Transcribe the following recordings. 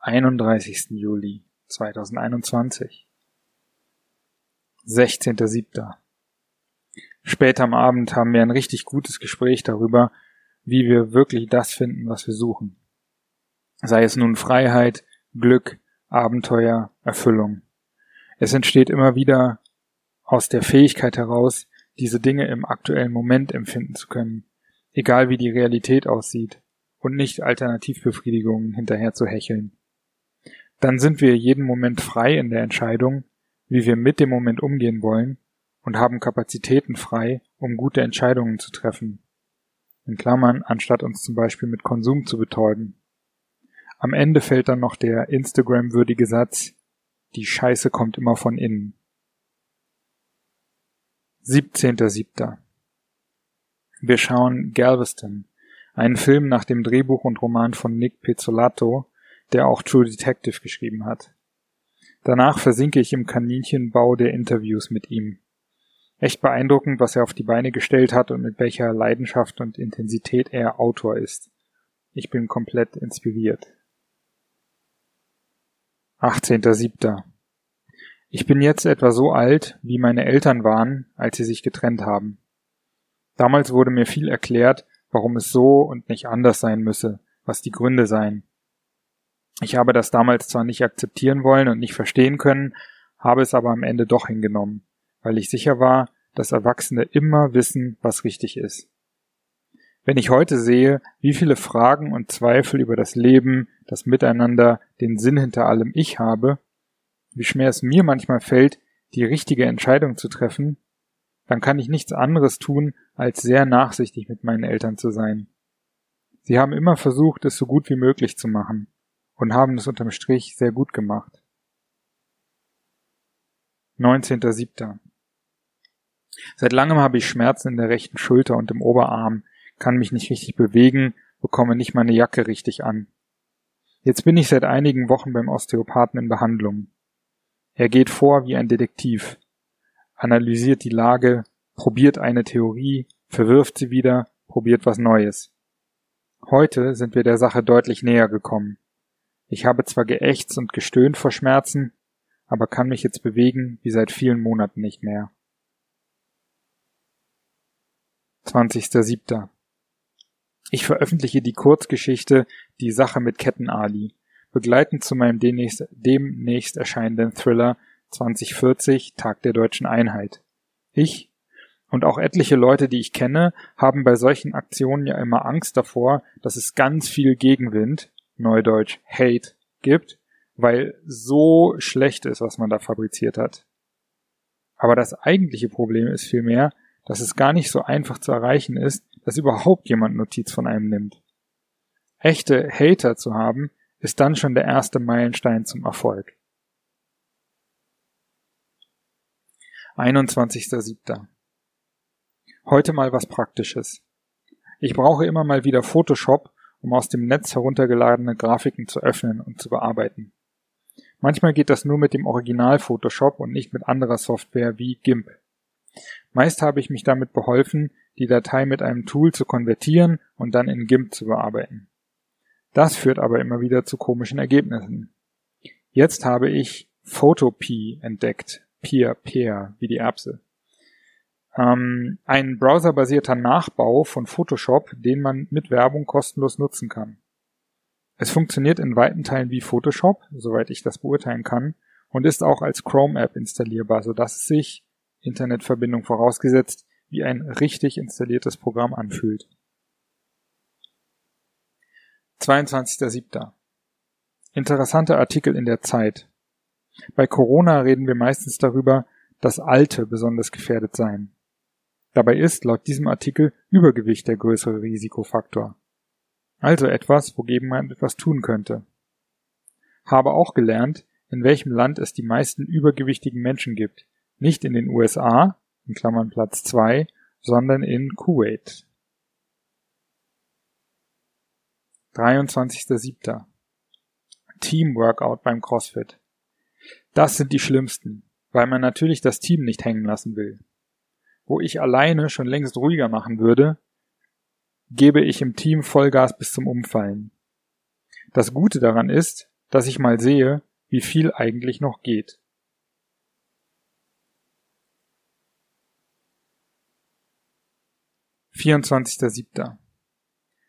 31. Juli 2021. 16.07. Später am Abend haben wir ein richtig gutes Gespräch darüber, wie wir wirklich das finden, was wir suchen. Sei es nun Freiheit, Glück, Abenteuer, Erfüllung. Es entsteht immer wieder aus der Fähigkeit heraus, diese Dinge im aktuellen Moment empfinden zu können, egal wie die Realität aussieht, und nicht Alternativbefriedigungen hinterher zu hecheln. Dann sind wir jeden Moment frei in der Entscheidung, wie wir mit dem Moment umgehen wollen und haben Kapazitäten frei, um gute Entscheidungen zu treffen. In Klammern, anstatt uns zum Beispiel mit Konsum zu betäuben. Am Ende fällt dann noch der Instagram-würdige Satz, die Scheiße kommt immer von innen. 17.07. Wir schauen Galveston, einen Film nach dem Drehbuch und Roman von Nick Pizzolato, der auch True Detective geschrieben hat. Danach versinke ich im Kaninchenbau der Interviews mit ihm. Echt beeindruckend, was er auf die Beine gestellt hat und mit welcher Leidenschaft und Intensität er Autor ist. Ich bin komplett inspiriert. 18.07. Ich bin jetzt etwa so alt, wie meine Eltern waren, als sie sich getrennt haben. Damals wurde mir viel erklärt, warum es so und nicht anders sein müsse, was die Gründe seien. Ich habe das damals zwar nicht akzeptieren wollen und nicht verstehen können, habe es aber am Ende doch hingenommen, weil ich sicher war, dass Erwachsene immer wissen, was richtig ist. Wenn ich heute sehe, wie viele Fragen und Zweifel über das Leben, das Miteinander, den Sinn hinter allem ich habe, wie schwer es mir manchmal fällt, die richtige Entscheidung zu treffen, dann kann ich nichts anderes tun, als sehr nachsichtig mit meinen Eltern zu sein. Sie haben immer versucht, es so gut wie möglich zu machen und haben es unterm Strich sehr gut gemacht. 19.07. Seit langem habe ich Schmerzen in der rechten Schulter und im Oberarm, kann mich nicht richtig bewegen, bekomme nicht meine Jacke richtig an. Jetzt bin ich seit einigen Wochen beim Osteopathen in Behandlung. Er geht vor wie ein Detektiv, analysiert die Lage, probiert eine Theorie, verwirft sie wieder, probiert was Neues. Heute sind wir der Sache deutlich näher gekommen. Ich habe zwar geächtzt und gestöhnt vor Schmerzen, aber kann mich jetzt bewegen wie seit vielen Monaten nicht mehr. 20.07. Ich veröffentliche die Kurzgeschichte Die Sache mit Ketten-Ali, begleitend zu meinem demnächst, demnächst erscheinenden Thriller 2040 Tag der deutschen Einheit. Ich und auch etliche Leute, die ich kenne, haben bei solchen Aktionen ja immer Angst davor, dass es ganz viel Gegenwind, Neudeutsch Hate, gibt, weil so schlecht ist, was man da fabriziert hat. Aber das eigentliche Problem ist vielmehr, dass es gar nicht so einfach zu erreichen ist, dass überhaupt jemand Notiz von einem nimmt. Echte Hater zu haben, ist dann schon der erste Meilenstein zum Erfolg. 21.07. Heute mal was Praktisches. Ich brauche immer mal wieder Photoshop, um aus dem Netz heruntergeladene Grafiken zu öffnen und zu bearbeiten. Manchmal geht das nur mit dem Original Photoshop und nicht mit anderer Software wie GIMP. Meist habe ich mich damit beholfen, die Datei mit einem Tool zu konvertieren und dann in GIMP zu bearbeiten. Das führt aber immer wieder zu komischen Ergebnissen. Jetzt habe ich Photopea entdeckt. Peer, Peer, wie die Erbse. Ähm, ein browserbasierter Nachbau von Photoshop, den man mit Werbung kostenlos nutzen kann. Es funktioniert in weiten Teilen wie Photoshop, soweit ich das beurteilen kann, und ist auch als Chrome-App installierbar, sodass es sich Internetverbindung vorausgesetzt, wie ein richtig installiertes Programm anfühlt. 22.07. Interessanter Artikel in der Zeit. Bei Corona reden wir meistens darüber, dass Alte besonders gefährdet seien. Dabei ist laut diesem Artikel Übergewicht der größere Risikofaktor. Also etwas, wogegen man etwas tun könnte. Habe auch gelernt, in welchem Land es die meisten übergewichtigen Menschen gibt. Nicht in den USA, in Klammern Platz 2, sondern in Kuwait. 23.07. Teamworkout beim CrossFit. Das sind die schlimmsten, weil man natürlich das Team nicht hängen lassen will. Wo ich alleine schon längst ruhiger machen würde, gebe ich im Team Vollgas bis zum Umfallen. Das Gute daran ist, dass ich mal sehe, wie viel eigentlich noch geht. Vierundzwanzigster.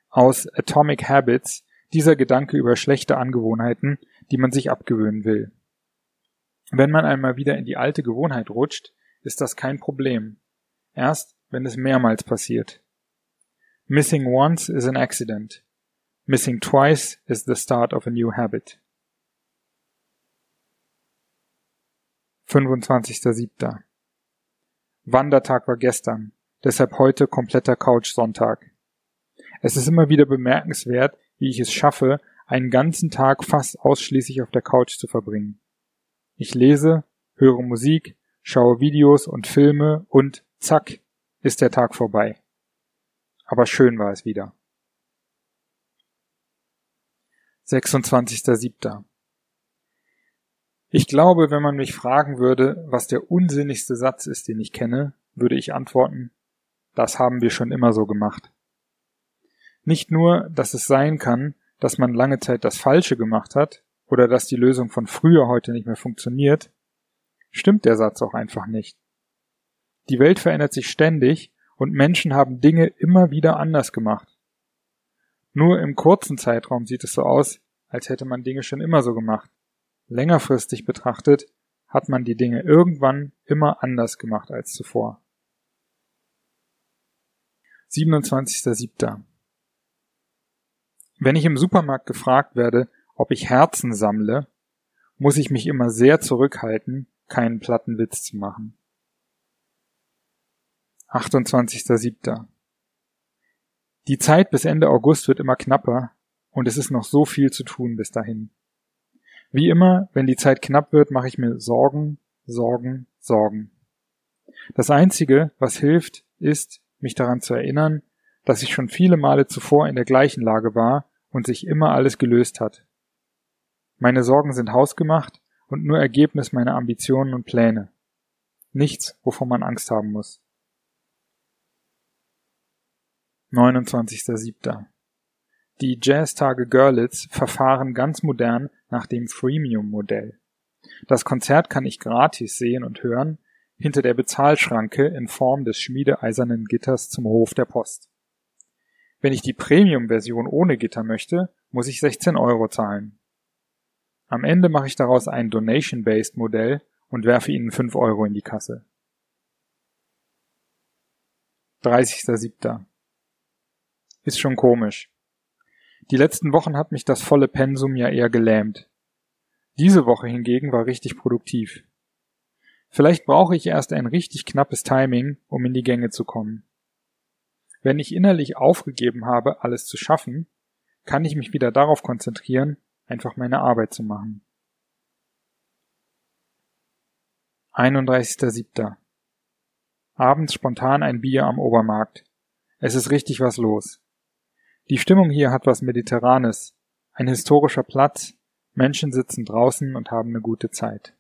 Aus Atomic Habits dieser Gedanke über schlechte Angewohnheiten, die man sich abgewöhnen will. Wenn man einmal wieder in die alte Gewohnheit rutscht, ist das kein Problem. Erst, wenn es mehrmals passiert. Missing once is an accident. Missing twice is the start of a new habit. 25.07. Wandertag war gestern, deshalb heute kompletter Couch-Sonntag. Es ist immer wieder bemerkenswert, wie ich es schaffe, einen ganzen Tag fast ausschließlich auf der Couch zu verbringen. Ich lese, höre Musik, schaue Videos und Filme und zack, ist der Tag vorbei. Aber schön war es wieder. 26.07. Ich glaube, wenn man mich fragen würde, was der unsinnigste Satz ist, den ich kenne, würde ich antworten, das haben wir schon immer so gemacht. Nicht nur, dass es sein kann, dass man lange Zeit das Falsche gemacht hat oder dass die Lösung von früher heute nicht mehr funktioniert, stimmt der Satz auch einfach nicht. Die Welt verändert sich ständig und Menschen haben Dinge immer wieder anders gemacht. Nur im kurzen Zeitraum sieht es so aus, als hätte man Dinge schon immer so gemacht. Längerfristig betrachtet hat man die Dinge irgendwann immer anders gemacht als zuvor. 27.07. Wenn ich im Supermarkt gefragt werde, ob ich Herzen sammle, muss ich mich immer sehr zurückhalten, keinen platten Witz zu machen. 28.07. Die Zeit bis Ende August wird immer knapper und es ist noch so viel zu tun bis dahin. Wie immer, wenn die Zeit knapp wird, mache ich mir Sorgen, Sorgen, Sorgen. Das Einzige, was hilft, ist, mich daran zu erinnern, dass ich schon viele Male zuvor in der gleichen Lage war und sich immer alles gelöst hat. Meine Sorgen sind hausgemacht und nur Ergebnis meiner Ambitionen und Pläne. Nichts, wovon man Angst haben muss. 29.07. Die Jazztage Görlitz verfahren ganz modern nach dem Freemium-Modell. Das Konzert kann ich gratis sehen und hören, hinter der Bezahlschranke in Form des schmiedeeisernen Gitters zum Hof der Post. Wenn ich die Premium-Version ohne Gitter möchte, muss ich 16 Euro zahlen. Am Ende mache ich daraus ein Donation-Based Modell und werfe ihnen 5 Euro in die Kasse. 30.07. Ist schon komisch. Die letzten Wochen hat mich das volle Pensum ja eher gelähmt. Diese Woche hingegen war richtig produktiv. Vielleicht brauche ich erst ein richtig knappes Timing, um in die Gänge zu kommen. Wenn ich innerlich aufgegeben habe, alles zu schaffen, kann ich mich wieder darauf konzentrieren, einfach meine Arbeit zu machen. 31.07. Abends spontan ein Bier am Obermarkt. Es ist richtig was los. Die Stimmung hier hat was Mediterranes. Ein historischer Platz, Menschen sitzen draußen und haben eine gute Zeit.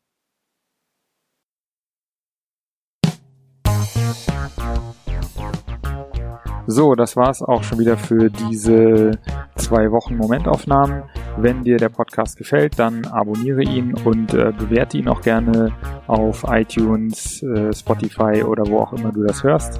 So, das war's auch schon wieder für diese zwei Wochen Momentaufnahmen. Wenn dir der Podcast gefällt, dann abonniere ihn und äh, bewerte ihn auch gerne auf iTunes, äh, Spotify oder wo auch immer du das hörst.